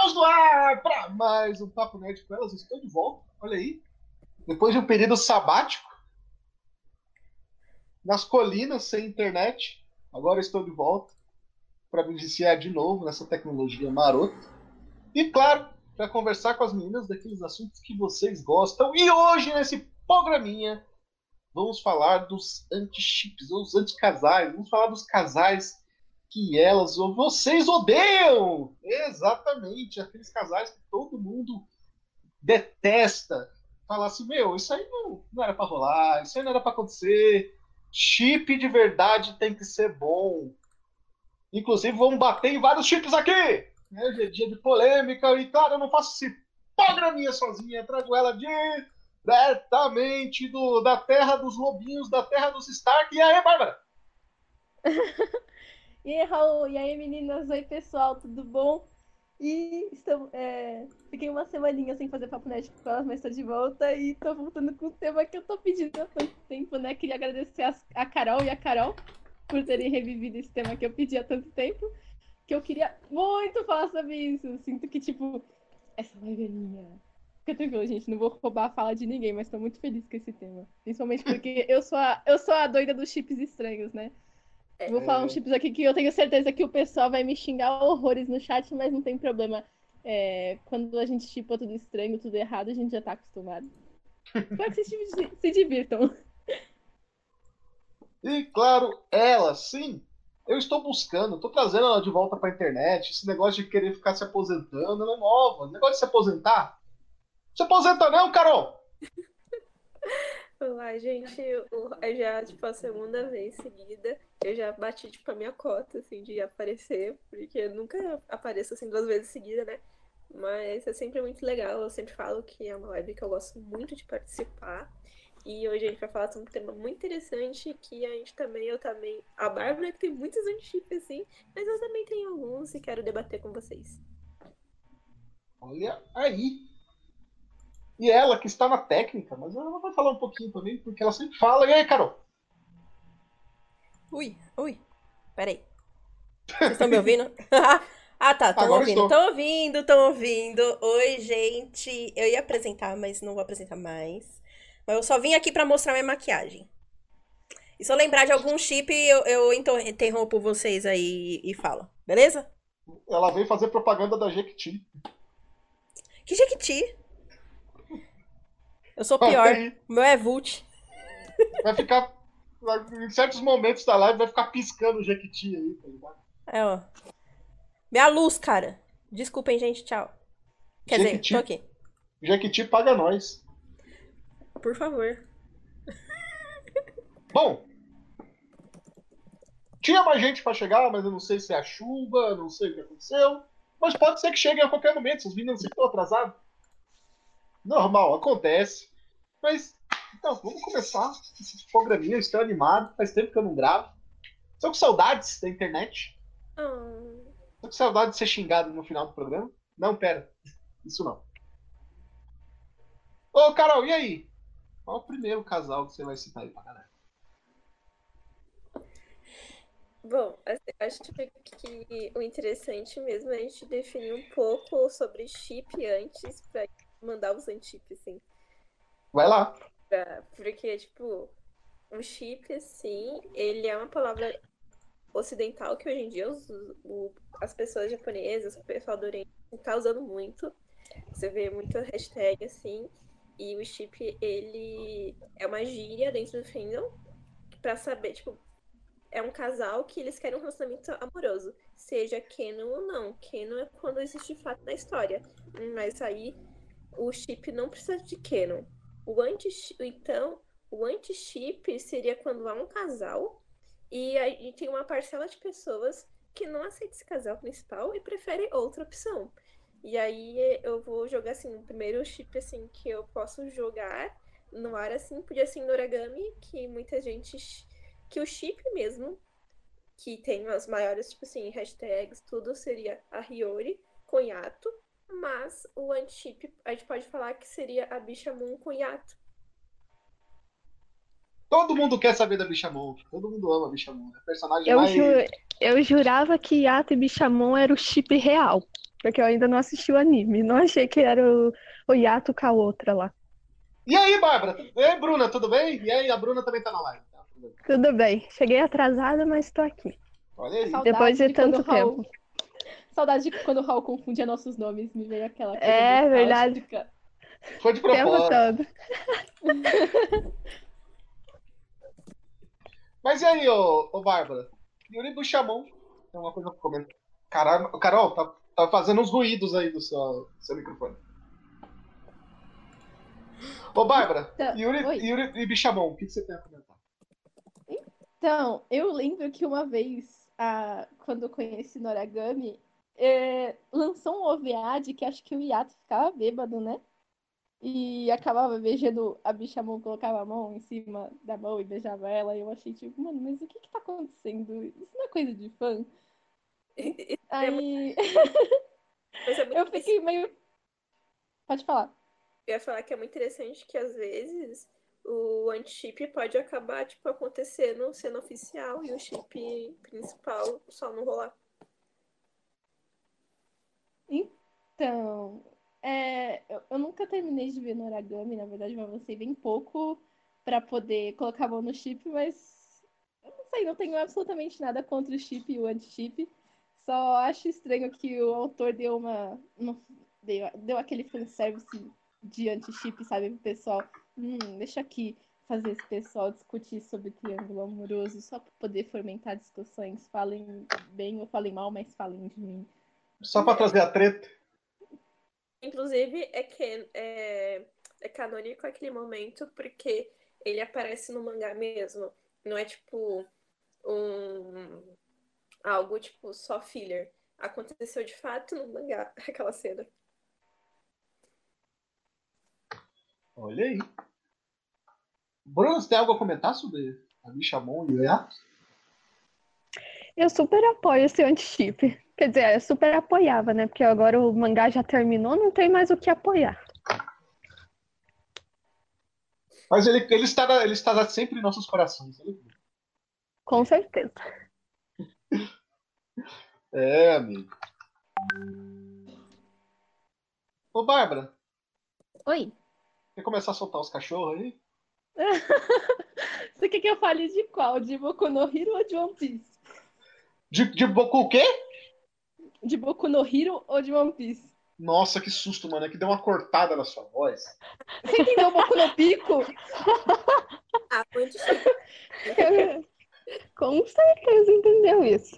Estamos no ar para mais um Papo Nerd com elas. Estou de volta, olha aí. Depois de um período sabático, nas colinas, sem internet, agora estou de volta para me iniciar de novo nessa tecnologia marota. E claro, para conversar com as meninas daqueles assuntos que vocês gostam. E hoje, nesse programinha, vamos falar dos anti-chips, ou os anti-casais. Vamos falar dos casais que elas ou vocês odeiam. Exatamente, aqueles casais que todo mundo detesta. Falar assim, meu, isso aí não, não era para rolar, isso aí não era para acontecer. Chip de verdade tem que ser bom. Inclusive, vamos bater em vários chips aqui. É dia de polêmica. E, claro, eu não faço esse programinha sozinha. Trago ela diretamente do, da terra dos lobinhos, da terra dos Stark. E aí, Bárbara? E aí, Raul? E aí, meninas? Oi, pessoal, tudo bom? E estou, é... fiquei uma semaninha sem fazer papo net com elas, mas estou de volta e estou voltando com o tema que eu estou pedindo há tanto tempo, né? Queria agradecer a, a Carol e a Carol por terem revivido esse tema que eu pedi há tanto tempo, que eu queria muito falar sobre isso. Sinto que, tipo, essa live é minha. Fica tranquilo, gente, não vou roubar a fala de ninguém, mas estou muito feliz com esse tema. Principalmente porque eu sou a, eu sou a doida dos chips estranhos, né? Vou falar uns chips aqui que eu tenho certeza que o pessoal vai me xingar horrores no chat, mas não tem problema. É, quando a gente chipa tudo estranho, tudo errado, a gente já tá acostumado. Espero que vocês se divirtam. E claro, ela, sim. Eu estou buscando, estou trazendo ela de volta para a internet. Esse negócio de querer ficar se aposentando, ela é nova. O negócio de se aposentar. Se aposenta não, Carol! Olá, gente. Já, tipo, a segunda vez seguida eu já bati, tipo, a minha cota, assim, de aparecer, porque eu nunca apareço, assim, duas vezes seguida, né? Mas é sempre muito legal, eu sempre falo que é uma live que eu gosto muito de participar. E hoje a gente vai falar sobre um tema muito interessante que a gente também, eu também, a Bárbara que tem muitos anti assim, mas eu também tenho alguns e quero debater com vocês. Olha aí! E ela que está na técnica, mas ela vai falar um pouquinho também, porque ela sempre fala. E aí, Carol? Ui, ui. Peraí. Vocês estão me ouvindo? ah, tá. Estão ouvindo. Estão ouvindo, estão ouvindo. Oi, gente. Eu ia apresentar, mas não vou apresentar mais. Mas eu só vim aqui para mostrar minha maquiagem. E se eu lembrar de algum chip, eu, eu interrompo vocês aí e falo. Beleza? Ela veio fazer propaganda da Jequiti. Que Jequiti? Eu sou pior. O meu é Vult. Vai ficar em certos momentos da live vai ficar piscando o Jequiti aí, tá ligado? É, ó. Minha luz, cara. Desculpem, gente. Tchau. Quer Jequiti, dizer, tô aqui. Jequiti paga nós. Por favor. Bom. Tinha mais gente para chegar, mas eu não sei se é a chuva, não sei o que aconteceu. Mas pode ser que chegue a qualquer momento. Se os meninos estão atrasados. Normal, acontece. Mas então, vamos começar esse programinha. Eu estou animado, faz tempo que eu não gravo. Estou com saudades da internet. Hum. Tô com saudade de ser xingado no final do programa. Não, pera. Isso não. Ô, Carol, e aí? Qual o primeiro casal que você vai citar aí pra galera? Bom, assim, acho que o interessante mesmo é a gente definir um pouco sobre chip antes pra mandar os antips, assim. Vai lá. Porque, tipo, o chip, assim, ele é uma palavra ocidental que hoje em dia os, o, as pessoas japonesas, o pessoal do Oriente, tá usando muito. Você vê muita hashtag, assim. E o chip, ele é uma gíria dentro do fandom pra saber, tipo, é um casal que eles querem um relacionamento amoroso, seja canon ou não. Canon é quando existe fato na história. Mas aí o chip não precisa de canon. O anti então, o anti-chip seria quando há um casal e aí tem uma parcela de pessoas que não aceita esse casal principal e prefere outra opção. E aí eu vou jogar assim, o primeiro chip assim que eu posso jogar no ar assim, podia ser no Origami, que muita gente que o chip mesmo que tem as maiores, tipo assim, hashtags, tudo seria a Hiyori com Yato, mas o anti-chip, a gente pode falar que seria a Bichamon com Yato. Todo mundo quer saber da Bichamon. Todo mundo ama a Bichamon. É personagem eu, mais... ju eu jurava que Yato e Bichamon era o chip real. Porque eu ainda não assisti o anime. Não achei que era o, o Yato com a outra lá. E aí, Bárbara? E aí, Bruna, tudo bem? E aí, a Bruna também tá na live. Tá, tudo bem. Cheguei atrasada, mas tô aqui. Olha aí. Depois de tanto o Raul- tempo. Saudade de quando o Raul confundia nossos nomes, me veio aquela coisa É, verdade. Foi de propósito. Mas e aí, ô, ô Bárbara? Yuri Buchamon, tem uma coisa pra comentar. Caramba, Carol, tá, tá fazendo uns ruídos aí do seu, do seu microfone. Ô, Bárbara, Tá, Yuri, oi. Yuri Buchamon, o que, que você tem a comentar? Então, eu lembro que uma vez, a, quando eu conheci Noragami, é, lançou um OVA de que acho que o Yato ficava bêbado, né? E acabava beijando a bicha mão, colocava a mão em cima da mão e beijava ela. E eu achei tipo, mano, mas o que que tá acontecendo? Isso não é coisa de fã? Aí Mas é eu fiquei meio. Pode falar. Eu ia falar que é muito interessante que às vezes o anti-chip pode acabar, tipo, acontecendo, sendo oficial e o chip principal só não rolar. Então, é, eu, eu nunca terminei de ver Noragami, na verdade, eu avancei bem pouco pra poder colocar a mão no chip, mas eu não sei, não tenho absolutamente nada contra o chip e o anti-chip. Só acho estranho que o autor deu uma. uma- deu, deu aquele fanservice de anti-chip, sabe, pro pessoal. Hum, deixa aqui fazer esse pessoal discutir sobre triângulo amoroso só pra poder fomentar discussões. Falem bem ou falem mal, mas falem de mim. Só pra trazer a treta. Inclusive, é, que, é, é canônico aquele momento porque ele aparece no mangá mesmo. Não é tipo um algo tipo só filler. Aconteceu de fato no mangá, aquela cena. Olha aí. Bruno, você tem algo a comentar sobre a Bichamon e o Yato? Eu super apoio esse anti-chip. Quer dizer, eu super apoiava, né? Porque agora o mangá já terminou, não tem mais o que apoiar. Mas ele, ele, estará, ele estará sempre em nossos corações. aí. Com certeza. É, amigo. Ô, Bárbara, Oi. quer começar a soltar os cachorros aí? Você quer que eu fale de qual? De Boku no Hero ou de One Piece? De, de Boku o quê? De Boku no Hero ou de One Piece? Nossa, que susto, mano. É que deu uma cortada na sua voz. Você entendeu Boku no Pico? Ah, o anti-chip. Com certeza entendeu isso.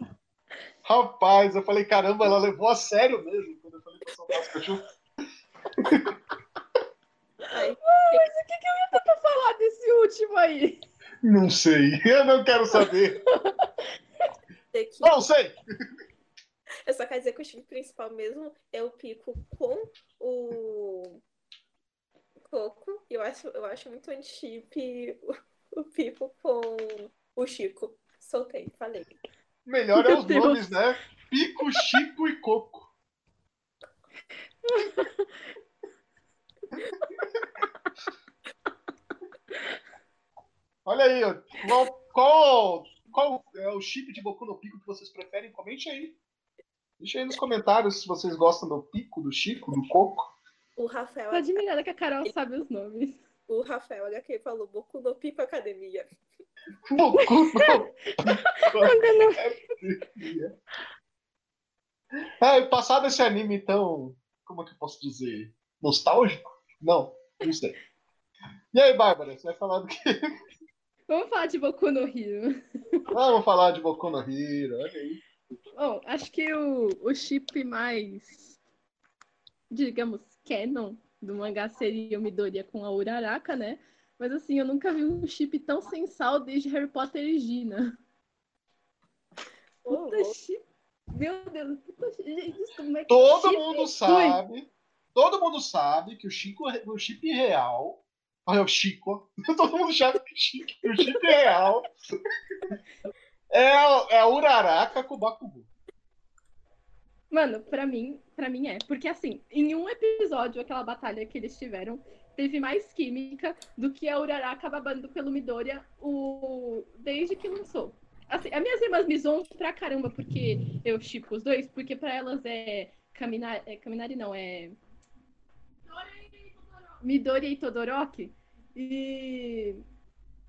Rapaz, eu falei, caramba, ela levou a sério mesmo quando eu falei pra soltar os cachorros. Ai, Pra falar desse último aí. Não sei, eu não quero saber. que Não sei. Eu só quero dizer que o chip principal mesmo é o pico com o coco. E eu acho, eu acho muito anti-chip o, o pico com o Chico. Soltei, falei. Melhor é Meu os Deus. nomes, né? Pico, Chico e Coco. Olha aí, ó. qual, qual, qual é o chip de Boku no Pico que vocês preferem? Comente aí. Deixa aí nos comentários se vocês gostam do Pico, do Chico, do Coco. O Rafael, Tô admirada que a Carol sabe os nomes. o Rafael HQ falou Boku no Pico Academia. Boku no É, e passado esse anime, então, como é que eu posso dizer? Nostálgico? Não, não sei. E aí, Bárbara, você vai falar do quê? Vamos falar de Boku no Hero. Vamos falar de Boku no Hero, olha aí. Bom, acho que o, o chip mais, digamos, canon do mangá seria o Midoriya com a Uraraka, né? Mas assim, eu nunca vi um chip tão sensal desde Harry Potter e Gina. Puta louco. chip. Meu Deus, puta chip. Gente, como é que Todo chip mundo sabe, todo mundo sabe que o Chico, o chip real, olha o Chico, todo mundo sabe que o Chico, o chip real é, a- é a Uraraka com Bakugou. Mano, pra mim, pra mim é. Porque assim, em um episódio, aquela batalha que eles tiveram, teve mais química do que a Uraraka babando pelo Midoriya o... desde que lançou. Assim, as minhas irmãs me zoam pra caramba porque eu chipo os dois, porque pra elas é Kaminari, é Kaminari não, é Midori e Todoroki. E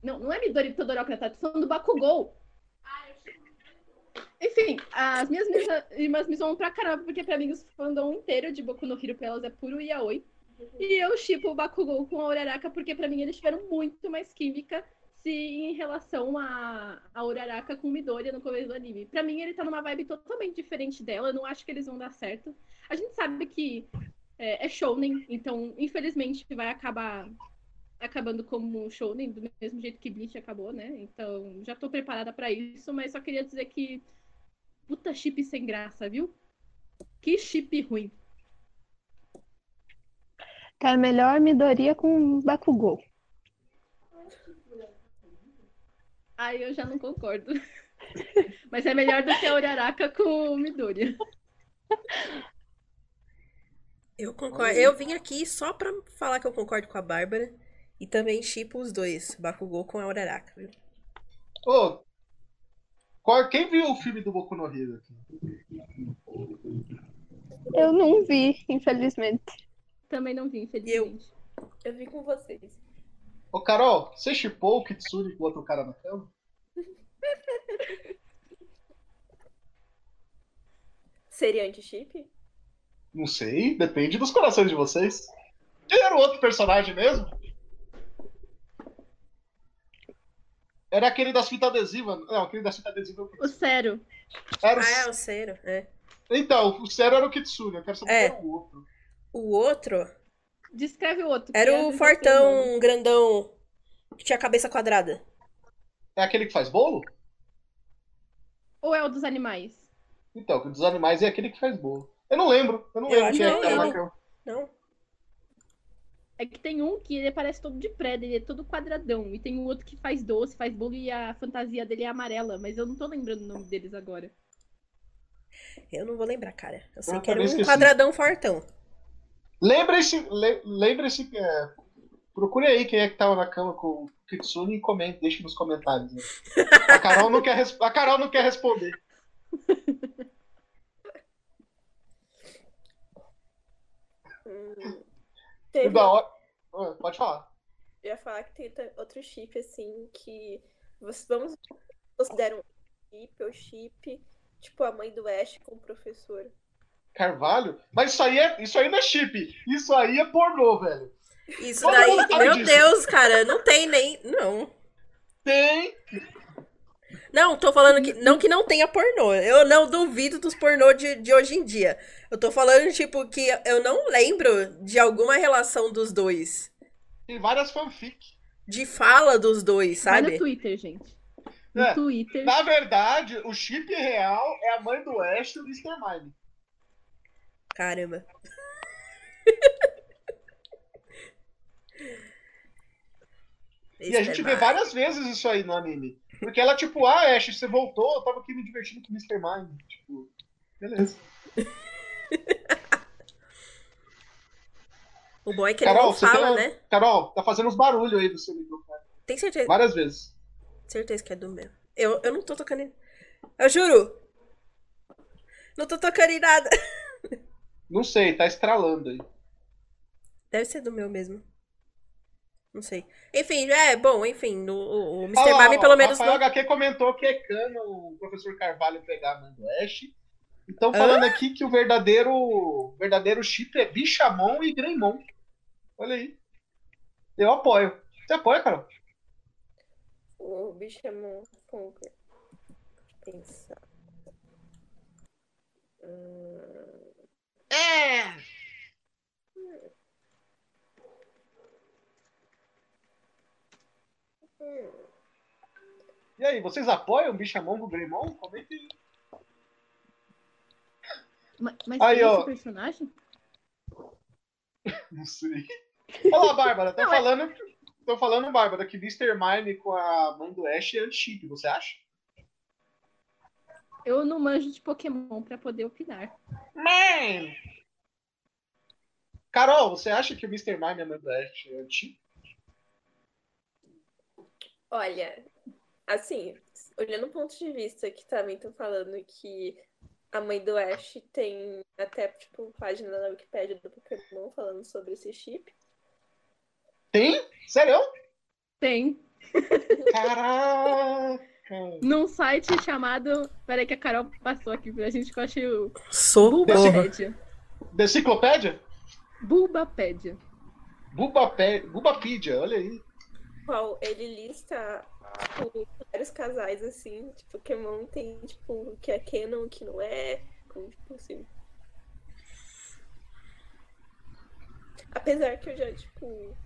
não, não é Midori e Todoroki, tá? São do Bakugou. Enfim, as minhas irmãs me zoam pra caramba, porque pra mim o fandom inteiro de Boku no Hero pra elas é puro yaoi. E eu chipo o Bakugou com a Uraraka, porque pra mim eles tiveram muito mais química se em relação a, a Uraraka com Midoriya no começo do anime. Pra mim ele tá numa vibe totalmente diferente dela, eu não acho que eles vão dar certo. A gente sabe que é, é shounen, então infelizmente vai acabar acabando como shounen, do mesmo jeito que Bleach acabou, né? Então já tô preparada para isso, mas só queria dizer que puta chip sem graça, viu? Que chip ruim. Tá melhor Midoriya com Bakugou. Aí eu já não concordo. Mas é melhor do que a Uraraka com o Midoriya. Eu concordo. Eu vim aqui só pra falar que eu concordo com a Bárbara. E também chipo os dois, Bakugou com a Uraraka, viu? Ô, qual, quem viu o filme do Boku no Hero aqui? Eu não vi, infelizmente. Também não vi, infelizmente. Eu, eu vi com vocês. Ô, Carol, você chipou o Kitsune com outro cara na tela? Seria anti-chip? Não sei, depende dos corações de vocês. Quem era o outro personagem mesmo? Era aquele das fitas adesivas. Não, aquele das fitas adesivas. O Cero. Era o... Ah, é o Cero, é. Então, o Cero era o Kitsune, eu quero saber é. o outro. O outro? Descreve o outro. Era é o fortão grandão que tinha a cabeça quadrada. É aquele que faz bolo? Ou é o dos animais? Então, o dos animais é aquele que faz bolo. Eu não lembro. Eu não eu lembro quem é que tá Não. É que tem um que ele parece todo de preda, ele é todo quadradão. E tem um outro que faz doce, faz bolo e a fantasia dele é amarela. Mas eu não tô lembrando o nome deles agora. Eu não vou lembrar, cara. Eu sei eu que era um esqueci. quadradão fortão. Lembre-se, lembre-se, é, procure aí quem é que tava na cama com o Kitsune e comente, deixe nos comentários. Né? A, Carol não quer, a Carol não quer responder. Hum, teve... hora... Pode falar. Eu ia falar que tem outro chip, assim, que vamos considerar um chip ou chip, tipo a mãe do Ash com o professor. Carvalho? Mas isso aí, é, isso aí não é chip. Isso aí é pornô, velho. Isso Todo daí, meu disso. Deus, cara, não tem nem. Não. Tem. Não, tô falando que. Não que não tenha pornô. Eu não duvido dos pornô de, de hoje em dia. Eu tô falando, tipo, que eu não lembro de alguma relação dos dois. Tem várias fanfic. De fala dos dois, sabe? Vai no Twitter, gente. No é, Twitter. Na verdade, o chip real é a mãe do Ash e o Mr. Mime. Caramba. e a gente vê várias vezes isso aí no anime. Porque ela, tipo, ah, Ash, você voltou, eu tava aqui me divertindo com o Mr. Mime. Tipo, beleza. o bom é que ele Carol, não fala, né? Carol, tá fazendo uns barulhos aí do seu microfone. Tem certeza? Várias vezes. Certeza que é do meu. Eu, eu não tô tocando em... Eu juro! Não tô tocando em nada. Não sei, tá estralando aí. Deve ser do meu mesmo. Não sei. Enfim, é, bom, enfim, o, o Mr. Mami pelo menos. O Rafael não... HQ comentou que é cano o professor Carvalho pegar a mãe do Ash. Então falando aqui que o verdadeiro verdadeiro chip é Bichamon e Greymon. Olha aí. Eu apoio. Você apoia, Carol? O Bichamon Conquer. Pensar. Hum... É! E aí, vocês apoiam Bichamon do Greymon? Comente Mas, mas aí, ó. esse personagem? Não sei. Olha lá, Bárbara, tá falando. É... Tô falando, Bárbara, que Mr. Mime com a mãe do Ash é chip, você acha? Eu não manjo de Pokémon pra poder opinar. Man! Carol, você acha que o Mr. Mime é mãe do Ash é antigo? Olha, Assim, olhando o ponto de vista que também estão falando que a mãe do Ash tem até, tipo, página na Wikipedia do Pokémon falando sobre esse chip. Tem? Sério? Tem. Caraca! Num site chamado. Peraí que a Carol passou aqui pra gente que eu achei o. Bulbapédia. Deciclopédia? Bulbapédia. Bubapé... Bubapídia, olha aí. Qual ele lista tipo, vários casais assim, tipo, Pokémon tem, tipo, o que é canon, o que não é. Como, tipo, assim. Apesar que eu já, tipo.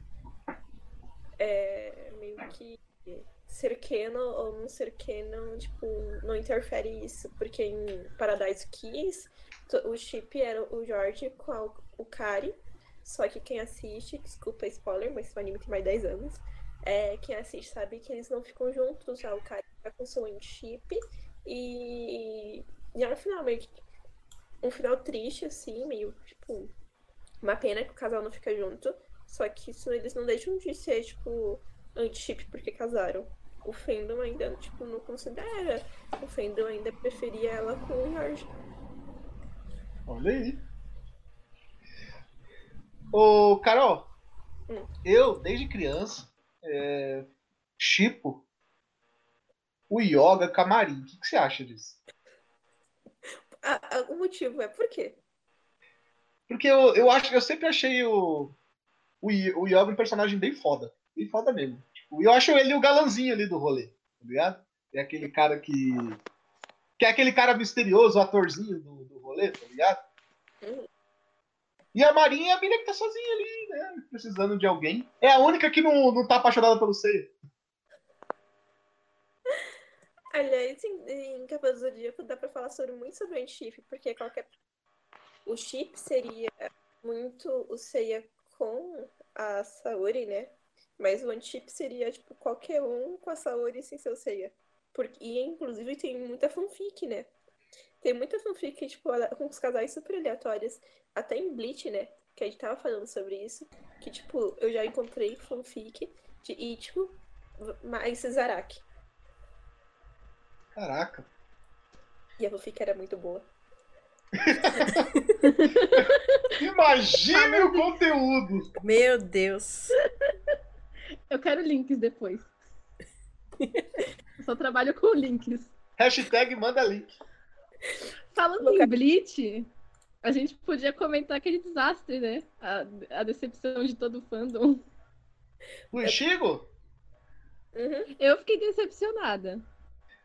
É, meio que ser canon ou não ser canon, tipo, não interfere isso, porque em Paradise Kiss o chip era o Jorge com a, o Kari, só que quem assiste, desculpa spoiler, mas o anime tem mais 10 anos, é, quem assiste sabe que eles não ficam juntos, o Kari fica com seu chip e, e é um final meio que, um final triste, assim, meio, tipo, uma pena que o casal não fica junto, só que isso eles não deixam de ser, tipo, anti-chip porque casaram. O Fendon ainda, tipo, não considera. O Fendon ainda preferia ela com o Jorge. Olha aí. Ô, Carol, Hum. eu, desde criança, é, chipo o Yoga Camarim. O que, que você acha disso? O motivo é por quê? Porque eu, eu acho eu sempre achei o, o, o Yoga um personagem bem foda. Bem foda mesmo. Tipo, eu acho ele o galanzinho ali do rolê, tá ligado? É aquele cara que. Que é aquele cara misterioso, o atorzinho do, do rolê, tá ligado? Uhum. E a Marinha é a menina que tá sozinha ali, né? Precisando de alguém. É a única que não, não tá apaixonada pelo Seiya. Aliás, em, em Cavaleiro do Zodíaco dá pra falar sobre, muito sobre o anti-chip, porque qualquer. O chip seria muito o Seiya com a Saori, né? Mas o anti-chip seria, tipo, qualquer um com a Saori sem ser o Seiya. Porque, e, inclusive, tem muita fanfic, né? Tem muita fanfic, tipo, com os casais super aleatórios. Até em Bleach, né? Que a gente tava falando sobre isso. Que, tipo, eu já encontrei fanfic de Ichigo mais Zaraki. Caraca. E a fanfic era muito boa. Imagine o conteúdo. Meu Deus. Eu quero links depois. Eu só trabalho com links. Hashtag manda link. Falando em Bleach, a gente podia comentar aquele desastre, né? A, a decepção de todo o fandom. O Ichigo? Uhum. Eu fiquei decepcionada.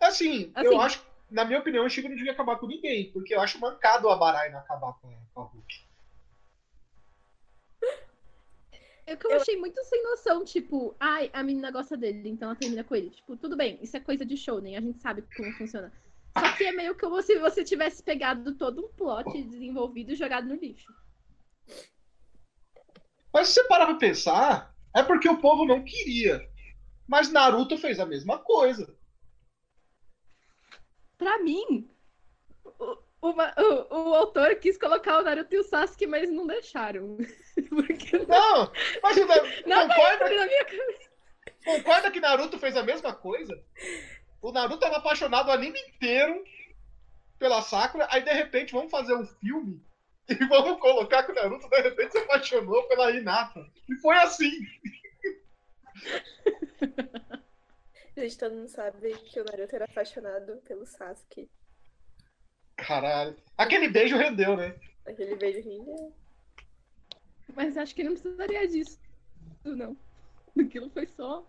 Assim, Assim. eu acho, na minha opinião, o Ichigo não devia acabar com ninguém, porque eu acho mancado o Abarai não acabar com, com a Hulk. É que eu achei muito sem noção, tipo, ai, a menina gosta dele, então ela termina com ele. Tipo, tudo bem, isso é coisa de show, né? A gente sabe como funciona. Só que é meio como se você tivesse pegado todo um plot desenvolvido e jogado no lixo. Mas se você parar pra pensar, é porque o povo não queria. Mas Naruto fez a mesma coisa. Pra mim, o, uma- o, o autor quis colocar o Naruto e o Sasuke, mas não deixaram. Porque Não, mas o Na- não concorda, na minha cabeça. concorda que Naruto fez a mesma coisa? O Naruto tava apaixonado o anime inteiro pela Sakura, aí de repente vamos fazer um filme e vamos colocar que o Naruto de repente se apaixonou pela Hinata. E foi assim. Gente, todo mundo sabe que o Naruto era apaixonado pelo Sasuke. Caralho. Aquele beijo rendeu, né? Aquele beijo lindo. Mas acho que não precisaria disso, não. Aquilo foi só.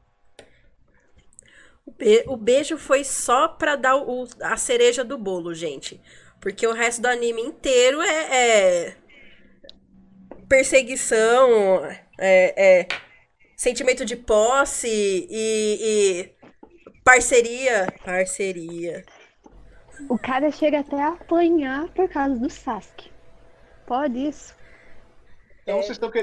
O, be- o beijo foi só pra dar o- a cereja do bolo, gente. Porque o resto do anime inteiro é, é perseguição, é, é sentimento de posse e, e parceria. Parceria. O cara chega até a apanhar por causa do Sasuke. Pode isso. Então vocês estão que...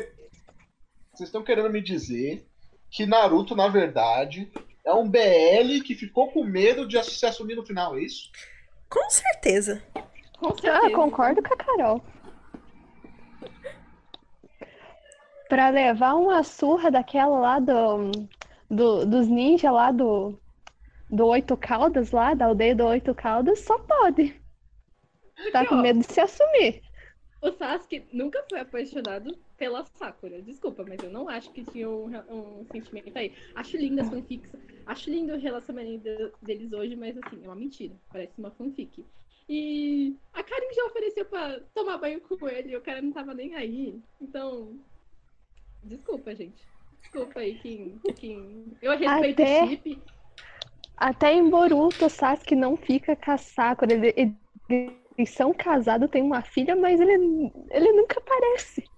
vocês estão querendo me dizer que Naruto, na verdade, é um BL que ficou com medo de se assumir no final, é isso? Com certeza. Com Ah, certeza. concordo com a Carol. Pra levar uma surra daquela lá do, do- dos ninjas lá do, do Oito Caldas lá, da aldeia do Oito Caldas, só pode. Tá com medo de se assumir. O Sasuke nunca foi apaixonado pela Sakura. Desculpa, mas eu não acho que tinha um, um sentimento aí. Acho linda as fanfics. Acho lindo o relacionamento deles hoje, mas assim, é uma mentira. Parece uma fanfic. E a Karin já ofereceu pra tomar banho com ele e o cara não tava nem aí. Então, desculpa, gente. Desculpa aí, Kim. Kim. Eu respeito até, o chip. Até em Boruto, o Sasuke não fica com a Sakura. Ele, ele eles são casados, tem uma filha, mas ele, ele nunca aparece.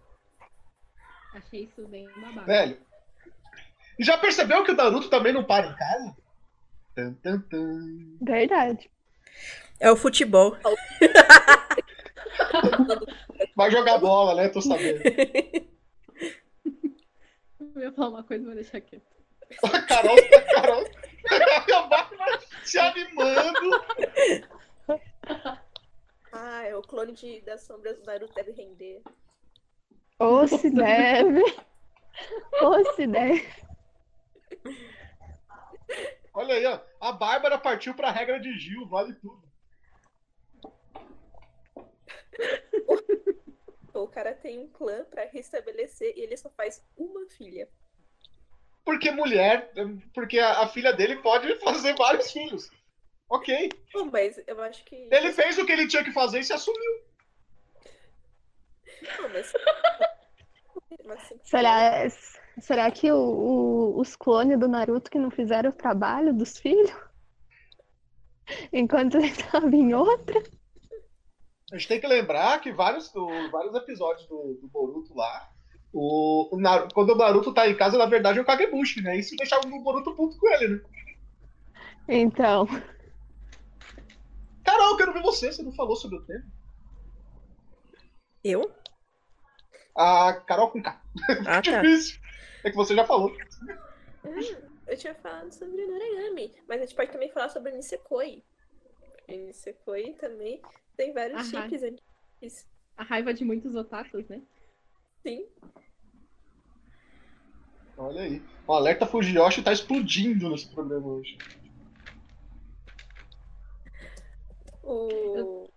Achei isso bem babado. Velho. E já percebeu que o Naruto também não para em casa? Tum, tum, tum. Verdade. É o futebol. Vai jogar bola, né? Tô sabendo. Eu ia falar uma coisa, mas deixar quieto. A Carol, a Carol. se animando. Ah, é o clone de, das sombras do Naruto deve render. Ou se deve. Ou se deve. Olha aí, ó. A Bárbara partiu pra regra de Gil, vale tudo. O cara tem um clã pra restabelecer e ele só faz uma filha. Porque mulher, porque a, a filha dele pode fazer vários filhos. Ok. Não, mas eu acho que. Ele fez o que ele tinha que fazer e se assumiu. Não, mas. será, será que o, o, os clones do Naruto que não fizeram o trabalho dos filhos? Enquanto ele estava em outra? A gente tem que lembrar que vários, vários episódios do, do Boruto lá, o, o Naruto, quando o Naruto tá em casa, na verdade é o Kagebushi, né? Isso deixava o Boruto puto com ele, né? Então. Carol, eu quero ver você. Você não falou sobre o tema. Eu? A Carol com K. Ah, tá. Difícil. É que você já falou. Hum, eu tinha falado sobre Noragami, mas a gente pode também falar sobre Nisekoi. Nisekoi também tem vários chips antigos. A raiva de muitos otakus, né? Sim. Olha aí. O alerta Fujiyoshi tá explodindo nesse programa hoje. O...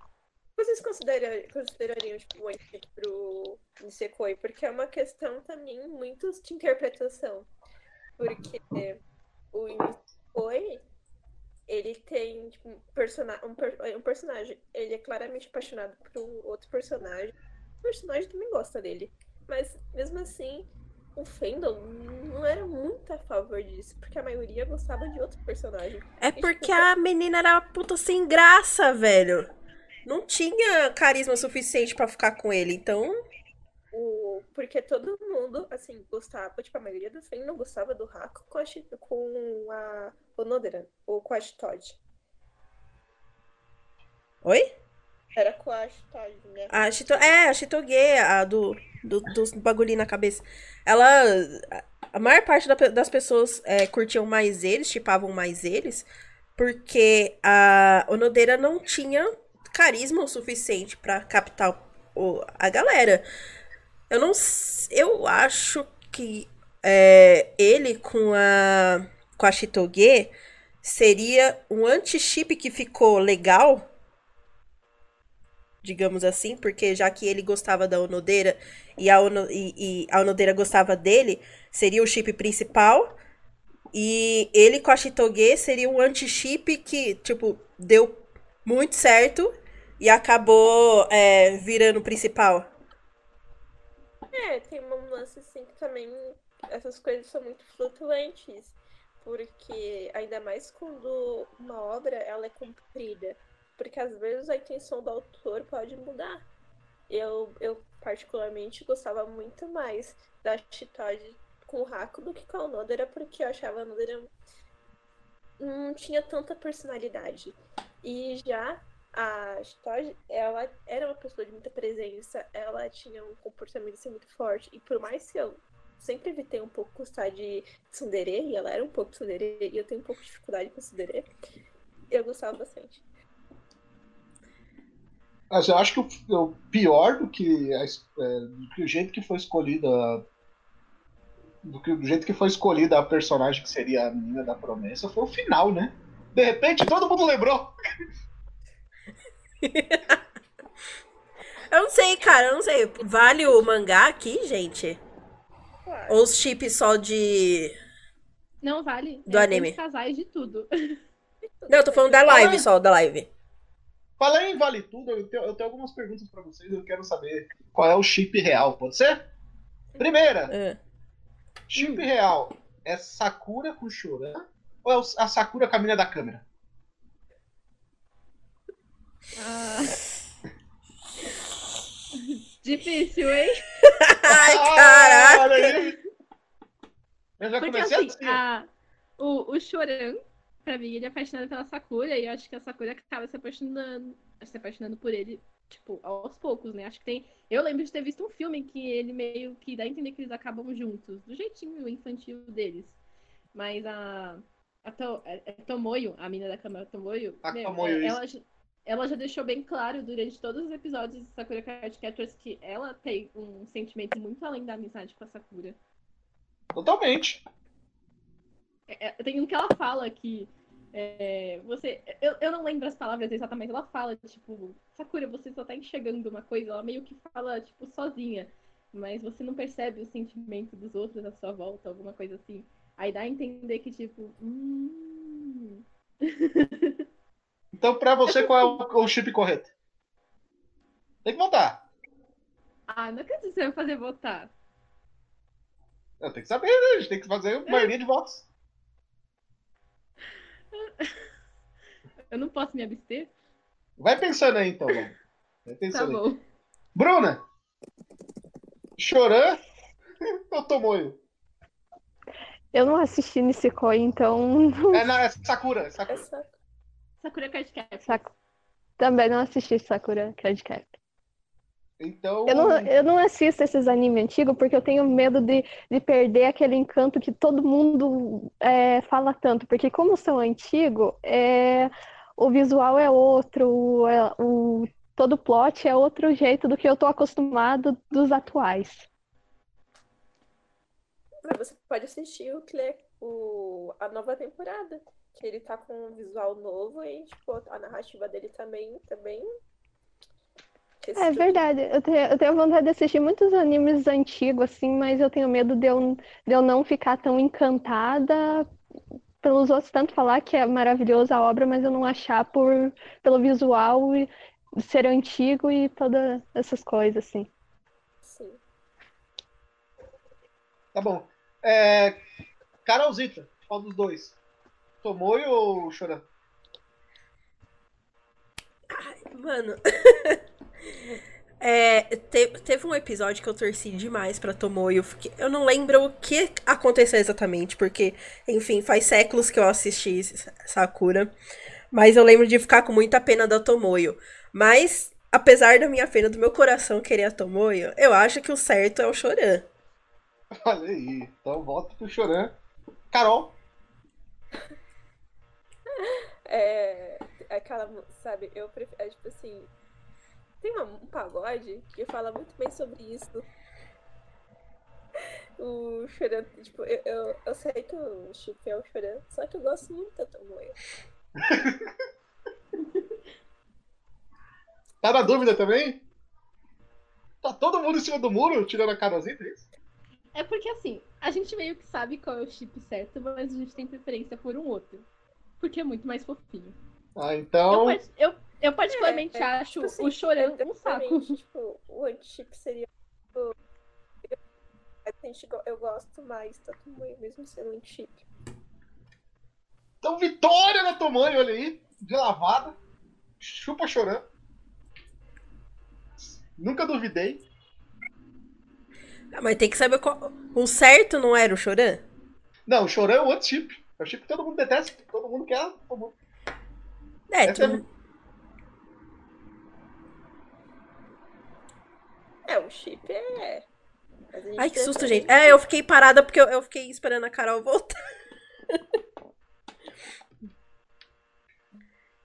Vocês considerariam, considerariam tipo, um antídoto pro Nisekoi? Porque é uma questão também muito de interpretação. Porque o Nisekoi, ele tem tipo, um, persona um, per um personagem. Ele é claramente apaixonado por um outro personagem. O personagem também gosta dele. Mas, mesmo assim, o fandom não era muito a favor disso, porque a maioria gostava de outro personagem. É porque a menina era puta sem graça, velho. Não tinha carisma suficiente para ficar com ele, então. O... Porque todo mundo, assim, gostava, tipo, a maioria do fandom gostava do Haku com a, com a Onodera, ou com a Todd. Oi? Era com a né? A Shito... É, a Shitoge, a do do, bagulhinhos na cabeça. Ela. A maior parte da, das pessoas é, curtiam mais eles, tipavam mais eles, porque a Onodeira não tinha carisma o suficiente para captar o, a galera. Eu não. Eu acho que é, ele com a. com a Shitoge seria um anti-chip que ficou legal digamos assim, porque já que ele gostava da Onodeira e a, ono, e, e a Onodeira gostava dele, seria o chip principal. E ele com a Shitoge seria um anti-chip que, tipo, deu muito certo e acabou é, virando o principal. É, tem um lance assim que também essas coisas são muito flutuantes. Porque ainda mais quando uma obra ela é comprida porque às vezes a intenção do autor pode mudar. Eu, eu particularmente gostava muito mais da Chitode com o Haku do que com a Nodera, porque eu achava a Nodera não tinha tanta personalidade. E já a Chitode, ela era uma pessoa de muita presença, ela tinha um comportamento assim, muito forte. E por mais que eu sempre evitei um pouco gostar de tsundere, e ela era um pouco tsundere, e eu tenho um pouco de dificuldade com tsundere, eu gostava bastante. Mas eu acho que o, o pior do que, é, do que o jeito que foi escolhida. Do que o jeito que foi escolhida a personagem que seria a menina da promessa foi o final, né? De repente, todo mundo lembrou. eu não sei, cara, eu não sei. Vale o mangá aqui, gente? Ou os chips só de. Não, vale. Do é, anime. Tem casais de tudo. Não, eu tô falando da live só, da live. Fala em Vale Tudo, eu tenho, eu tenho algumas perguntas pra vocês, eu quero saber qual é o chip real, pode ser? Primeira, É. chip Hum. real é Sakura com Choran ou é a Sakura com a mina da câmera? Ah. Difícil, hein? Ai, Ah, caraca! olha aí. Eu já Porque comecei assim, assim. a, o, o Choran, pra mim, ele é apaixonado pela Sakura, e eu acho que a Sakura acaba se apaixonando, se apaixonando por ele, tipo, aos poucos, né? Acho que tem. Eu lembro de ter visto um filme em que ele meio que dá a entender que eles acabam juntos, do jeitinho infantil deles. Mas a. A to, é, é Tomoyo, a menina da câmera Tomoyo, A meu, Tomoyo, ela, já- ela já deixou bem claro durante todos os episódios de Sakura Card Captors que ela tem um sentimento muito além da amizade com a Sakura. Totalmente. É, tem um que ela fala que é, você. Eu, eu não lembro as palavras exatamente, ela fala, tipo, Sakura, você só tá enxergando uma coisa, ela meio que fala, tipo, sozinha. Mas você não percebe o sentimento dos outros à sua volta, alguma coisa assim. Aí dá a entender que, tipo, hum. Então, pra você, qual é o, o chip correto? Tem que votar. Ah, não acredito que você vai fazer votar. Eu tenho que saber, né? A gente tem que fazer maioria de votos. Eu não posso me abster? Vai pensando aí, então, mano. Vai Tá pensando aí. bom. Bruna! Choran ou Tomoyo? Eu não assisti Nisekoi, então É, não, é Sakura. é Sakura. Essa... Sakura Card saco. Também não assisti Sakura Card Cap. Então. Eu não, eu não assisto esses animes antigos porque eu tenho medo de, de perder aquele encanto que todo mundo é, fala tanto. Porque como são antigos, é, o visual é outro, é, o, todo o plot é outro jeito do que eu tô acostumado dos atuais. Mas você pode assistir o, Cle- o a nova temporada. Que ele tá com um visual novo e, tipo, a narrativa dele também, também. É verdade, eu tenho, eu tenho vontade de assistir muitos animes antigos, assim, mas eu tenho medo de eu, de eu não ficar tão encantada pelos outros tanto falar que é maravilhosa a obra, mas eu não achar por, pelo visual e ser antigo e todas essas coisas, assim. Sim. Tá bom. É... Carolzita, qual dos dois? Tomoyo ou Choran? Mano. É, te- teve um episódio que eu torci demais pra Tomoyo. fiquei- Eu não lembro o que aconteceu exatamente, porque, enfim, faz séculos que eu assisti Sakura. Mas eu lembro de ficar com muita pena da Tomoyo. Mas, apesar da minha pena do meu coração querer a Tomoyo, eu acho que o certo é o Choran. Olha aí. Então volta pro Choran. Carol. É. Aquela, mu- sabe, eu prefiro. É, tipo assim. Tem uma- um pagode que fala muito bem sobre isso. O Choran, tipo, eu, eu, eu sei que o Chip é o Choran, só que eu gosto muito da Tomoyo. Tá na dúvida também? Tá todo mundo em cima do muro, tirando a Carolzita, é isso? É porque assim, a gente meio que sabe qual é o chip certo, mas a gente tem preferência por um outro. Porque é muito mais fofinho. Ah, então. eu, eu particularmente É, é, acho tipo assim, o Choran é, um saco. Tipo, o anti-chip seria. o- A gente, go- eu gosto mais da Tomoyo, mesmo sendo anti-chip. Então, vitória na Tomoyo, olha aí. De lavada. Chupa Choran. Nunca duvidei. Ah, Mas tem que saber qual. O certo não era o Choran? Não, o Choran é o outro chip. É o chip que todo mundo detesta, que todo mundo quer. todo mundo- É, Essa é É, o chip é. a Ai, que susto, gente. É, eu fiquei parada porque eu, eu fiquei esperando a Carol voltar.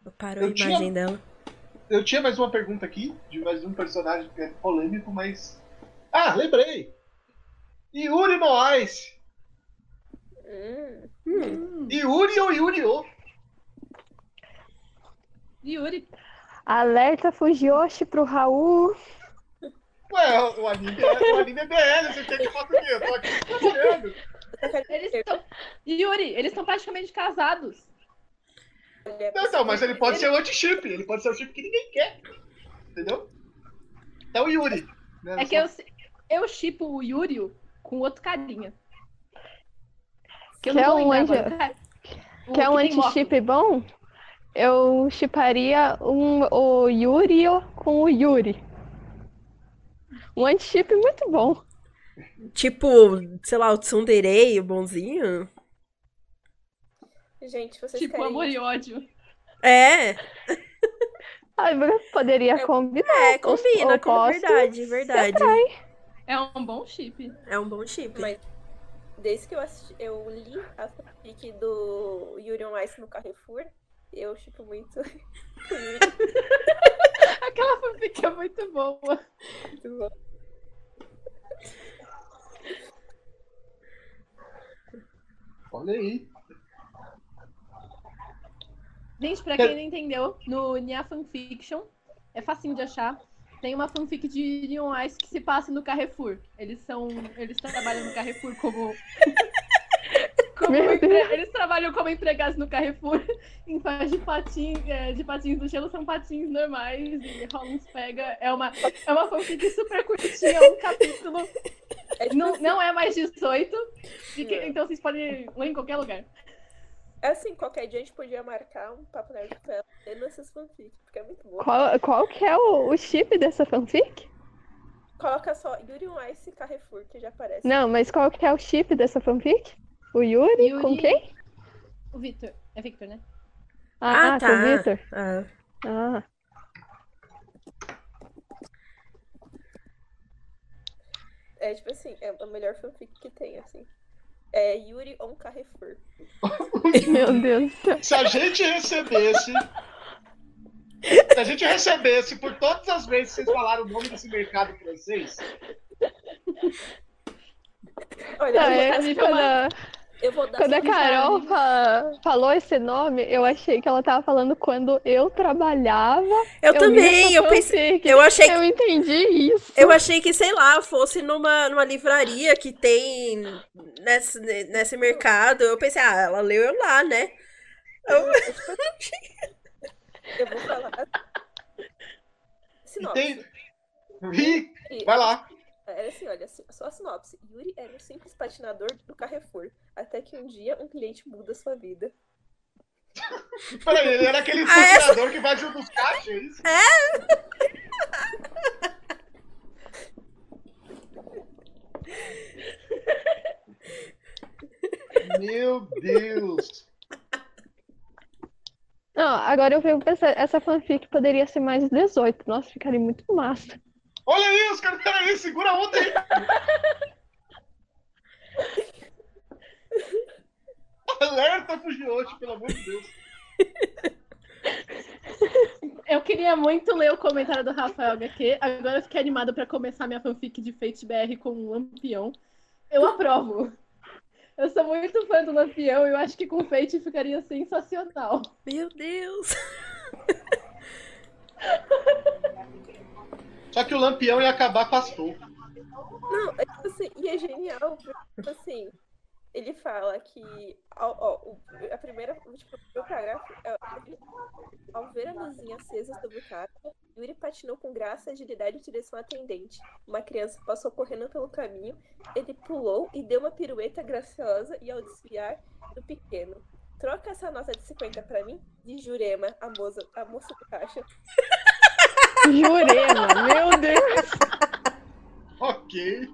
Eu parou a Eu tinha- imagem dela. Eu tinha mais uma pergunta aqui, de mais um personagem que é polêmico, mas. Ah, lembrei! Yuri no Ice! Hum, Hum. Yuri ou Yuri-O? Yuri. Alerta Fujiyoshi pro Raul. Ué, o anime é, o anime é BL, você tem que falar o quê? Eu tô aqui trabalhando. Eles estão. Yuri, eles estão praticamente casados. Não, então, mas ele pode ser o anti-chip, ele pode ser o chip que ninguém quer. Entendeu? É o Yuri. Né? É que eu, eu chipo o Yuri com outro carinha. Que Quer um anti... Quer um anti-chip bom? Eu chiparia um, o Yuri com o Yuri. Um anti-chip muito bom. Tipo, sei lá, o Tsunderei, o bonzinho. Gente, vocês tipo, querem... amor e ódio. É. Ai, poderia é, combinar. É, combina, com verdade, verdade. É um bom chip. É um bom chip. Mas desde que eu, assisti, eu li a fanfic do Yuri on Ice no Carrefour, eu chipo muito. Aquela fanfic é muito boa. Muito boa. Olha aí. Gente, pra quem não entendeu, no Nia Fanfiction, é facinho de achar. Tem uma fanfic de Neon Ice que se passa no Carrefour. Eles são. Eles trabalham no Carrefour como. Como empre... Eles trabalham como empregados no Carrefour. Em vez de patins, é, de patins do gelo, são patins normais. E uns pega. É uma, é uma fanfic super curtinha, um capítulo. É não, não é mais 18. Que, então vocês podem ler em qualquer lugar. É assim, qualquer dia a gente podia marcar um papo nerd com ela nessas fanfics, porque é muito bom. Qual, qual que é o, o chip dessa fanfic? Coloca só Yuri Ice Carrefour, que já aparece. Não, mas qual que é o chip dessa fanfic? O Yuri, Yuri... com quem? O Victor. É Victor, né? Ah, ah tá. com o Victor. Ah. ah. É tipo assim, é a melhor fanfic que tem, assim. É Yuri on Carrefour. Meu Deus. Se a gente recebesse. Se a gente recebesse por todas as vezes que vocês falaram o nome desse mercado francês. Olha, Não, eu, eu, quando, eu vou dar Quando a Carol fa falou esse nome, eu achei que ela tava falando quando eu trabalhava. Eu, eu também, eu pensei. Eu achei que. Eu entendi isso. Eu achei que, sei lá, fosse numa, numa livraria que tem nesse, nesse mercado. Eu pensei, ah, ela leu eu lá, né? Eu, eu vou falar. Sinopse. Tem... Vai lá. Era assim, olha, só a sinopse. Yuri era um simples patinador do Carrefour, até que um dia um cliente muda sua vida. Peraí, ele era aquele patinador essa... que vai junto dos caixas, é isso? É? Meu Deus! Não, agora eu venho pensar, essa fanfic poderia ser mais 18. Nossa, ficaria muito massa. Olha aí, os caras, peraí, segura a onda aí. Alerta Fujiyoshi, pelo amor de Deus. Eu queria muito ler o comentário do Rafael HQ. Agora eu fiquei animado para começar minha fanfic de Fate BR com um Lampião. Eu aprovo. Eu sou muito fã do Lampião e eu acho que com Fate ficaria sensacional. Meu Deus! Só que o Lampião ia acabar com as toucas. Não, é tipo assim, e é genial, tipo assim, ele fala que a primeira, tipo, o parágrafo é, ao ver a luzinha acesa sobre o carro, Yuri patinou com graça, agilidade e direção atendente. Uma criança passou correndo pelo caminho, ele pulou e deu uma pirueta graciosa e ao desviar do pequeno. Troca essa nota de 50 para mim, de Jurema, a moça, a moça do caixa. Jurema, meu Deus. ok.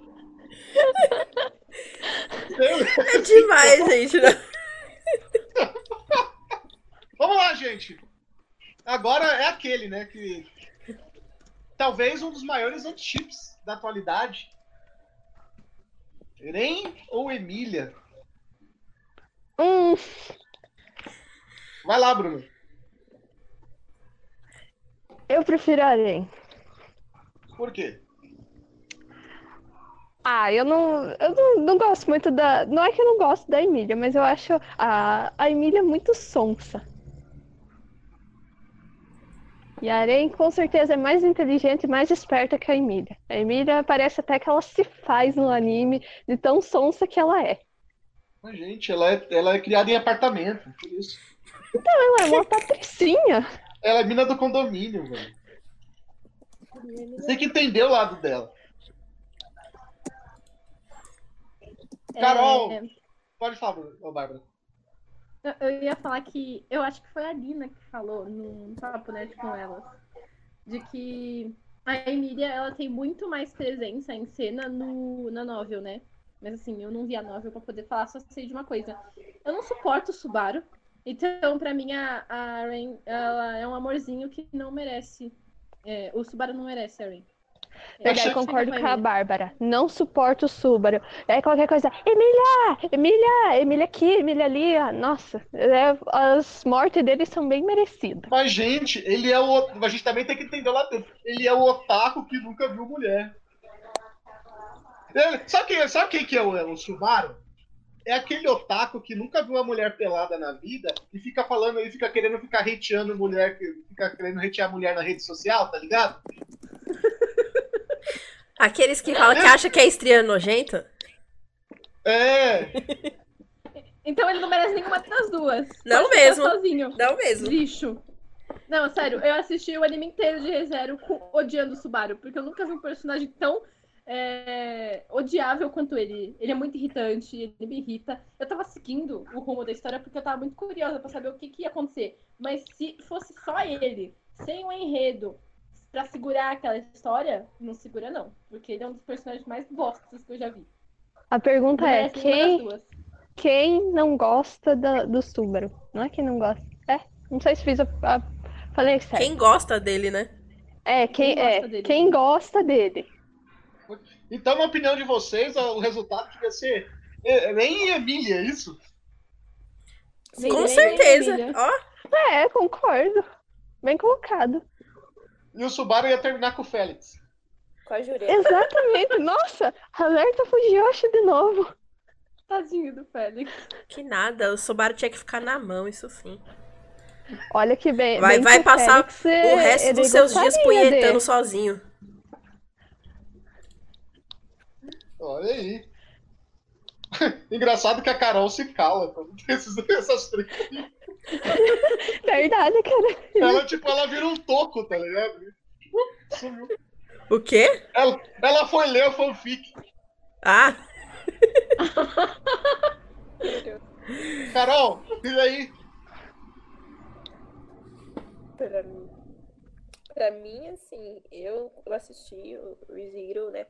É demais, gente. Né? Vamos lá, gente. Agora é aquele, né? Que talvez um dos maiores anti-chips da atualidade. Eren ou Emília? Hum. Vai lá, Bruno. Eu prefiro Arém. Por quê? Ah, eu não, eu não, não gosto muito da. Não é que eu não gosto da Emília, mas eu acho a, a Emília muito sonsa. E a Aren com certeza é mais inteligente e mais esperta que a Emília. A Emília parece até que ela se faz no anime de tão sonsa que ela é. Mas, gente, ela é, ela é criada em apartamento, por isso. Então, ela é uma patricinha. Ela é mina do condomínio, velho. Você tem que entender o lado dela. Carol! É... Pode falar, Bárbara. Eu ia falar que eu acho que foi a Lina que falou no papo né, com elas. De que a Emília ela tem muito mais presença em cena no, na novel, né? Mas assim, eu não vi a novel pra poder falar, só sei de uma coisa. Eu não suporto o Subaru. Então, pra mim, a, a Rain, ela é um amorzinho que não merece. É, o Subaru não merece a Rain. Verdade, concordo com a Bárbara. Não suporto o Subaru. É qualquer coisa. Emília! Emília! Emília aqui, Emília ali. Nossa, é, as mortes dele são bem merecidas. Mas, gente, ele é o. A gente também tem que entender lá dentro. Ele é o otaku que nunca viu mulher. Ele... Sabe, quem, sabe quem que é o, é o Subaru? É aquele otaku que nunca viu uma mulher pelada na vida e fica falando aí, fica querendo ficar hateando mulher, fica querendo hatear mulher na rede social, tá ligado? Aqueles que falam que acha que é estria nojento? É. Então ele não merece nenhuma das duas. Não Pode mesmo. Sozinho. Não mesmo. Lixo. Não, sério, eu assisti o anime inteiro de ReZero odiando o Subaru, porque eu nunca vi um personagem tão é, odiável quanto ele. Ele é muito irritante, ele me irrita. Eu tava seguindo o rumo da história porque eu tava muito curiosa para saber o que, que ia acontecer. Mas se fosse só ele, sem o enredo, para segurar aquela história, não segura não, porque ele é um dos personagens mais bostas que eu já vi. A pergunta é, quem, quem não gosta da, do Subaru? Não é quem não gosta. É, não sei se fiz a, a falei certo. Quem gosta dele, né? É, quem, quem é, dele. quem gosta dele. Então, na opinião de vocês, o resultado devia ser é, nem Emília, é isso? Com certeza. Ó. É, concordo. Bem colocado. E o Subaru ia terminar com o Félix. Com a Jurema. Exatamente. Nossa, alerta Fujiyoshi de novo. Tadinho do Félix. Que nada, o Subaru tinha que ficar na mão, isso sim. Olha que bem. Vai, bem vai passar Félix, o resto dos seus dias punhetando de... sozinho. Olha aí. Engraçado que a Carol se cala quando tem essas três. Verdade, cara. Ela, tipo, ela vira um toco, tá ligado? Sumiu. O quê? Ela, ela foi ler o fanfic. Ah! Carol, diz aí. Pra mim, pra mim, assim, eu, eu assisti o ReZero, né?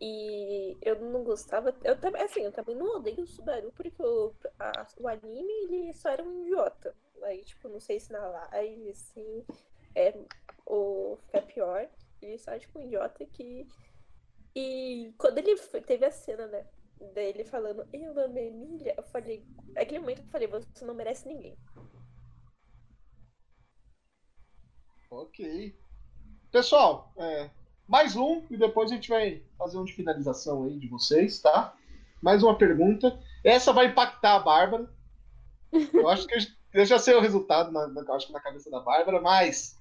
E eu não gostava. Eu também, assim, eu também não odeio o Subaru, porque o, a, o anime ele só era um idiota. Aí, tipo, não sei se na live, assim, é, ou fica pior. Ele só é tipo um idiota que. E quando ele foi, teve a cena, né? Dele falando, eu amo Emília, eu falei. Naquele momento eu falei, você não merece ninguém. Ok. Pessoal, é, mais um e depois a gente vai fazer um de finalização aí de vocês, tá? Mais uma pergunta. Essa vai impactar a Bárbara. Eu acho que eu já sei o resultado, na, na, acho que na cabeça da Bárbara, mas.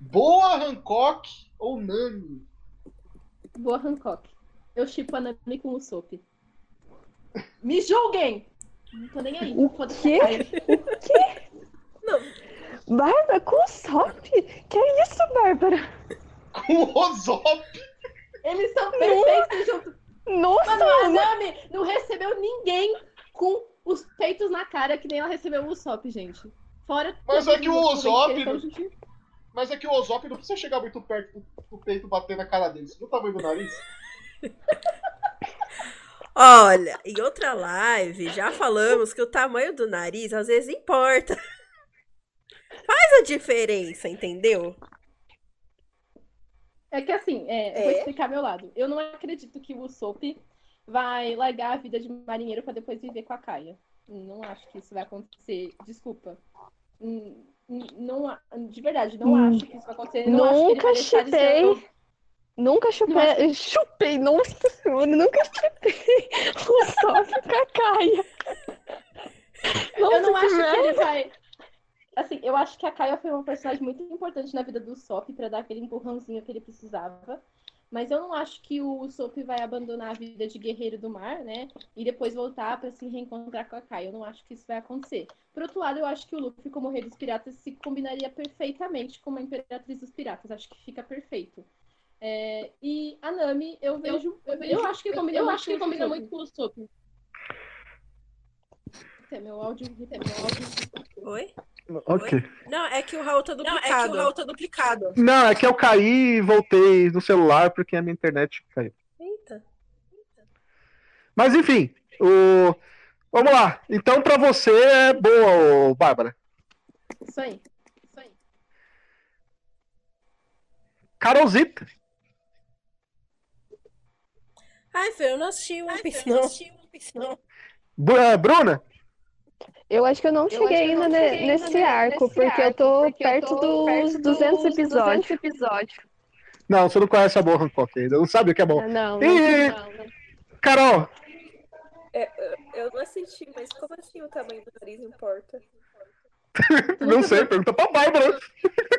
Boa Hancock ou Nami? Boa Hancock. Eu chipo a Nami com o Soap. Me julguem! Não tô nem aí. O quê? Não. Bárbara, com o Sop? Que é isso, Bárbara? Com o Zop? Eles são perfeitos juntos. Nossa, Mano, a Nami não recebeu ninguém com os peitos na cara que nem ela recebeu o Usopp, gente. Fora Mas é que o Usopp. Mas é que o Usopp não precisa chegar muito perto do, peito bater na cara dele. Você viu o tamanho do nariz? Olha, em outra live já falamos que o tamanho do nariz às vezes importa. Faz a diferença, entendeu? É que assim, é, é? vou explicar meu lado. Eu não acredito que o Usopp vai largar a vida de marinheiro para depois viver com a Caia. Não acho que isso vai acontecer. Desculpa. Não, de verdade, não hum. acho que isso vai acontecer. Não nunca chutei. Nunca chupei. Chupei, nossa senhora, nunca chupei o Usopp com a Caia. Nossa, eu não acho que ele vai. Assim, eu acho que a Kaia foi uma personagem muito importante na vida do Sop para dar aquele empurrãozinho que ele precisava. Mas eu não acho que o Sop vai abandonar a vida de guerreiro do mar, né? E depois voltar para se reencontrar com a Kai. Eu não acho que isso vai acontecer. Por outro lado, eu acho que o Luffy, como rei dos piratas, se combinaria perfeitamente com a imperatriz dos piratas. Acho que fica perfeito. É, e a Nami, eu vejo. Eu, eu, eu acho que combina, eu, eu acho que combina muito com o Sop. É meu áudio. É meu áudio. Oi? Ok. Não, é que o Raul tá duplicado. Não, é que o Raul tá duplicado. Não, é que eu caí e voltei no celular porque a minha internet caiu. Eita. Mas enfim, o... vamos lá. Então pra você é boa, Bárbara. Isso aí. Isso aí. Carolzita. Ai, Fê, eu não assisti One Piece, não. não. Bruna? Eu acho que eu não eu cheguei ainda não cheguei nesse, nesse arco, nesse porque arco, eu tô porque perto eu tô dos perto 200 episódios. 200 episódios. Não, você não conhece a boa Hancock ainda, não sabe o que é bom. Não, não, e... não, não. Carol! É, eu não assisti, mas como assim o tamanho do nariz importa? não sei, pergunta pra Bárbara.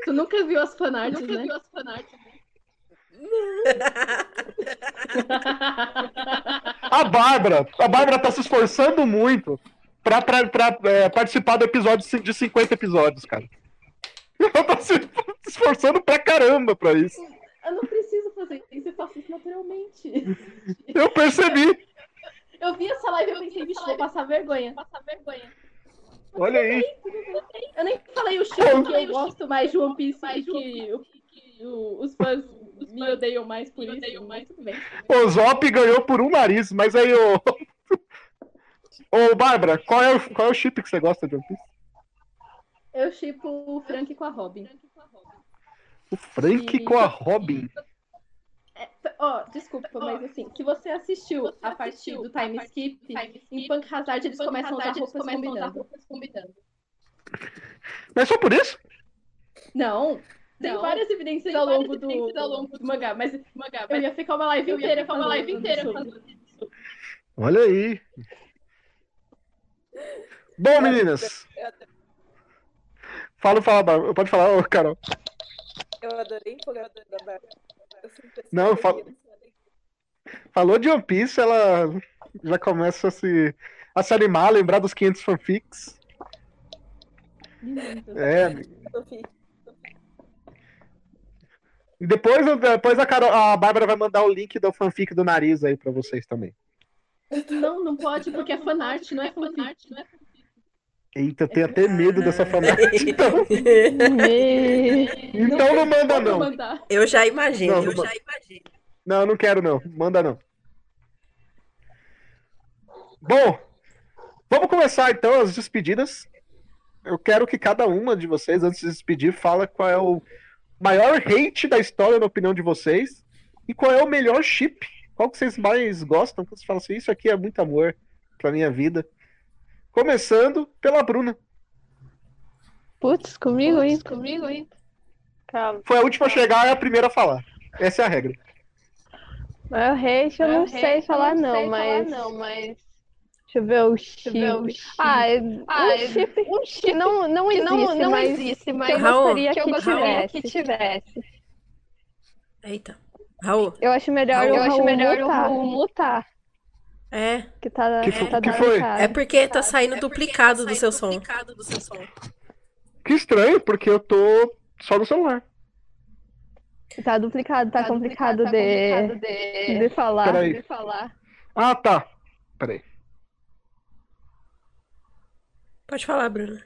Tu nunca viu as fanarts, nunca né? viu as fanarts, né? a Bárbara, a Bárbara tá se esforçando muito pra, pra, pra é, participar do episódio de 50 episódios, cara. Ela tá se esforçando pra caramba pra isso. Eu não preciso fazer isso, eu faço isso naturalmente. Eu percebi. Eu vi essa live e eu pensei, bicho, vou passar vergonha. Passar vergonha. Olha aí. Eu nem falei o show que eu gosto mais de One Piece mais que, que os fãs me odeiam mais por isso. Mais, tudo bem. O Zop ganhou por um nariz, mas aí o. Ô, Bárbara, qual é, o, qual é o chip que você gosta de One Piece? Eu chipo o Frank com a Robin. O Frank e... com a Robin? É, ó, desculpa, mas assim, se você assistiu a partir do time skip, em Punk Hazard eles começam a usar roupas combinando. combinando. Mas só por isso? Não. Tem não, várias evidências ao longo, do, ao longo do, mangá, mas, mangá, mas eu ia ficar uma live inteira, uma live inteira Olha aí. Bom, meninas. Fala, fala, Bárbara. Pode falar, Carol. Eu adorei empolgar da Bárbara. Não, fal... falou de One Piece, ela já começa a se, a se animar, a lembrar dos 500 fanfics. É. E depois, depois a, Carol, a Bárbara vai mandar o link do fanfic do nariz aí pra vocês também. Não, não pode, porque é fanart, não é fanart, não é fanfic. Eita, eu tenho até medo dessa fanart. Então, então não manda, não. Eu já imagino, não, eu já imagino. Não, não quero, não. Manda, não. Bom, vamos começar então as despedidas. Eu quero que cada uma de vocês, antes de despedir, fala qual é o maior hate da história, na opinião de vocês, e qual é o melhor chip. Qual que vocês mais gostam? Que vocês falam assim, isso aqui é muito amor pra minha vida. Começando pela Bruna. Putz, comigo, hein? Comigo, hein? Calma. Foi a última a chegar e a primeira a falar. Essa é a regra. Maior hate eu não sei falar não, sei mas... Falar, não, mas... Deixa eu ver o chip. Ver o chip. Ah, é... ah, um, chip, um chip não, não existe, não, não mas, existe, mas eu gostaria, que, eu gostaria que tivesse. Eita. Raul. Eu acho melhor, Raul, eu acho melhor o Raul mutar. É. Que, tá, que, tá que foi? É porque tá saindo é duplicado, tá saindo do, seu duplicado do seu som. Que estranho, porque eu tô só no celular. Tá duplicado, tá, tá complicado, duplicado, de... Tá complicado de... de falar. De falar. Ah, tá. Peraí. Pode falar, Bruna.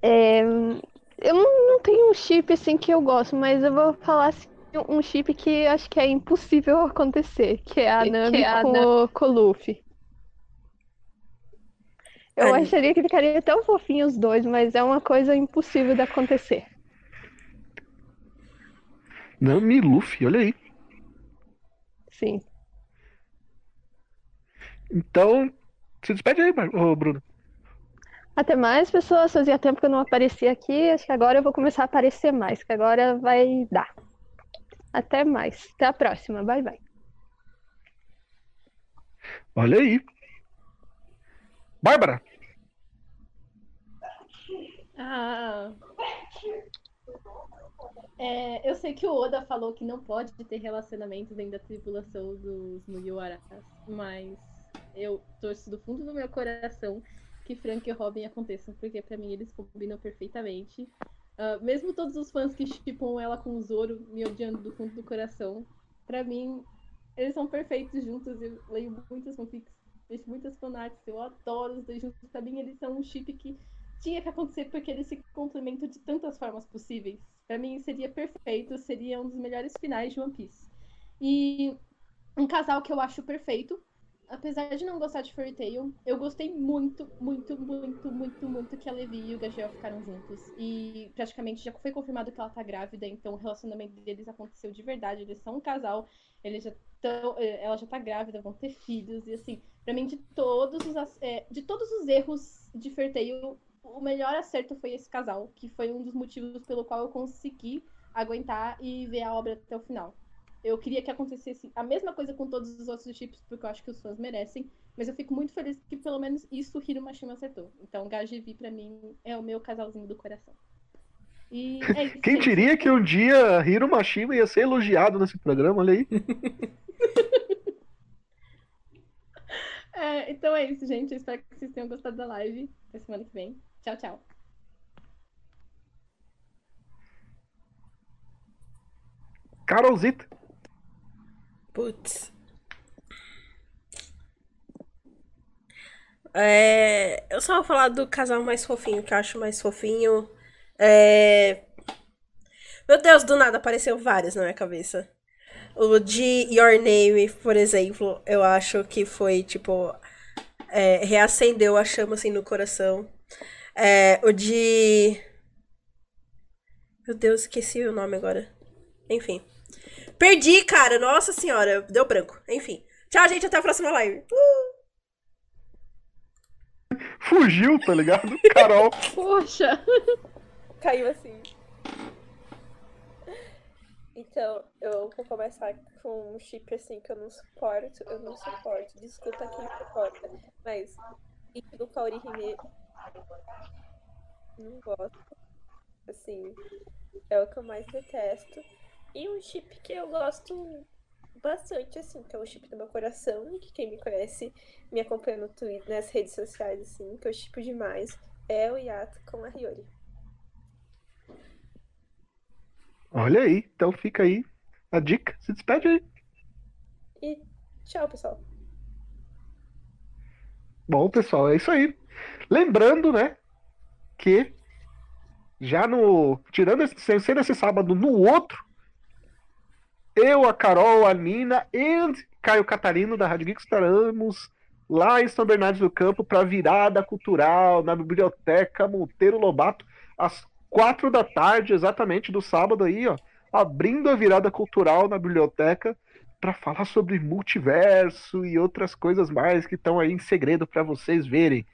É, eu não, não tenho um chip assim que eu gosto, mas eu vou falar assim, um chip que acho que é impossível acontecer, que é a Nami é com, o, com o Luffy. Eu acharia que ficaria tão fofinho os dois, mas é uma coisa impossível de acontecer. Nami e Luffy, olha aí. Sim. Então, se despede aí, Bruno. Até mais, pessoas. Fazia tempo que eu não aparecia aqui. Acho que agora eu vou começar a aparecer mais, que agora vai dar. Até mais. Até a próxima. Bye, bye. Olha aí. Bárbara. Ah. É, eu sei que o Oda falou que não pode ter relacionamentos dentro da tripulação dos Mugiwaras, mas eu torço do fundo do meu coração que Frank e Robin aconteçam, porque para mim eles combinam perfeitamente. Uh, mesmo todos os fãs que chipam ela com o Zoro me odiando do fundo do coração, para mim eles são perfeitos juntos. Eu leio muitas fanfics, vejo muitas fanarts, eu adoro os dois juntos. Pra mim eles são um chip que tinha que acontecer porque eles se complementam de tantas formas possíveis. Para mim seria perfeito, seria um dos melhores finais de One Piece. E um casal que eu acho perfeito, apesar de não gostar de Fairy Tail, eu gostei muito, muito, muito, muito, muito que a Levi e o Gagel ficaram juntos. E praticamente já foi confirmado que ela tá grávida, então o relacionamento deles aconteceu de verdade. Eles são um casal, eles já tão, eh, ela já tá grávida, vão ter filhos, e assim, pra mim, de todos os, é, de todos os erros de Fairy Tail, o melhor acerto foi esse casal, que foi um dos motivos pelo qual eu consegui aguentar e ver a obra até o final. Eu queria que acontecesse a mesma coisa com todos os outros chips, porque eu acho que os fãs merecem, mas eu fico muito feliz que pelo menos isso o Hiro Mashima acertou. Então, Gajivi pra mim é o meu casalzinho do coração. E é isso, Quem diria que um dia Hiro Mashima ia ser elogiado nesse programa, olha aí. é, então é isso, gente. Eu espero que vocês tenham gostado da live. Até semana que vem. Tchau, tchau. Carolzita. Putz. É, eu só vou falar do casal mais fofinho, que eu acho mais fofinho. É... Meu Deus, do nada apareceu vários na minha cabeça. O de Your Name, por exemplo, eu acho que foi, tipo, é, reacendeu a chama assim no coração. É, o de. Meu Deus, esqueci o nome agora. Enfim. Perdi, cara. Nossa senhora, deu branco. Enfim. Tchau, gente. Até a próxima live. Uh! Fugiu, tá ligado? Carol. Poxa. Caiu assim. Então, eu vou começar com um chip assim que eu não suporto. Eu não suporto. Desculpa quem suporta. Mas chip do Kaori Hime não gosto. Assim, é o que eu mais detesto. E um chip que eu gosto bastante, assim, que é o chip do meu coração, que quem me conhece me acompanha no Twitter, nas redes sociais, assim, que eu chipo demais, é o Yato com a Hiyori. Olha aí, então fica aí a dica. Se despede aí. E tchau, pessoal. Bom, pessoal, é isso aí. Lembrando, né, que já no. Tirando esse, sendo esse sábado no outro, eu, a Carol, a Nina e Caio Catarino da Rádio Geek estaremos lá em São Bernardo do Campo para virada cultural na biblioteca Monteiro Lobato às quatro da tarde, exatamente do sábado aí, ó, abrindo a virada cultural na biblioteca para falar sobre multiverso e outras coisas mais que estão aí em segredo para vocês verem.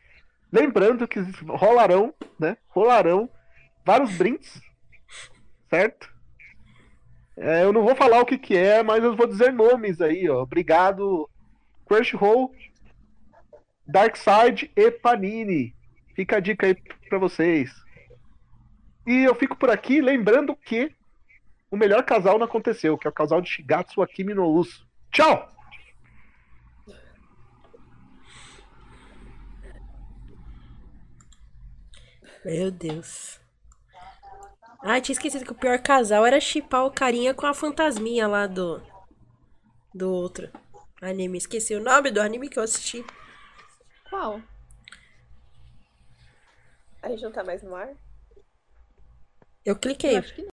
Lembrando que rolarão, né? Rolarão vários brindes, certo? É, eu não vou falar o que, que é, mas eu vou dizer nomes aí, ó. Obrigado, Crunchyroll, Darkside e Panini. Fica a dica aí para vocês. E eu fico por aqui lembrando que o melhor casal não aconteceu, que é o casal de Shigatsu Akimi no Uso. Tchau! Meu Deus. Ah, tinha esquecido que o pior casal era chipar o carinha com a fantasminha lá do. Do outro anime. Esqueci o nome do anime que eu assisti. Qual? A gente não tá mais no ar? Eu cliquei. Eu acho que não.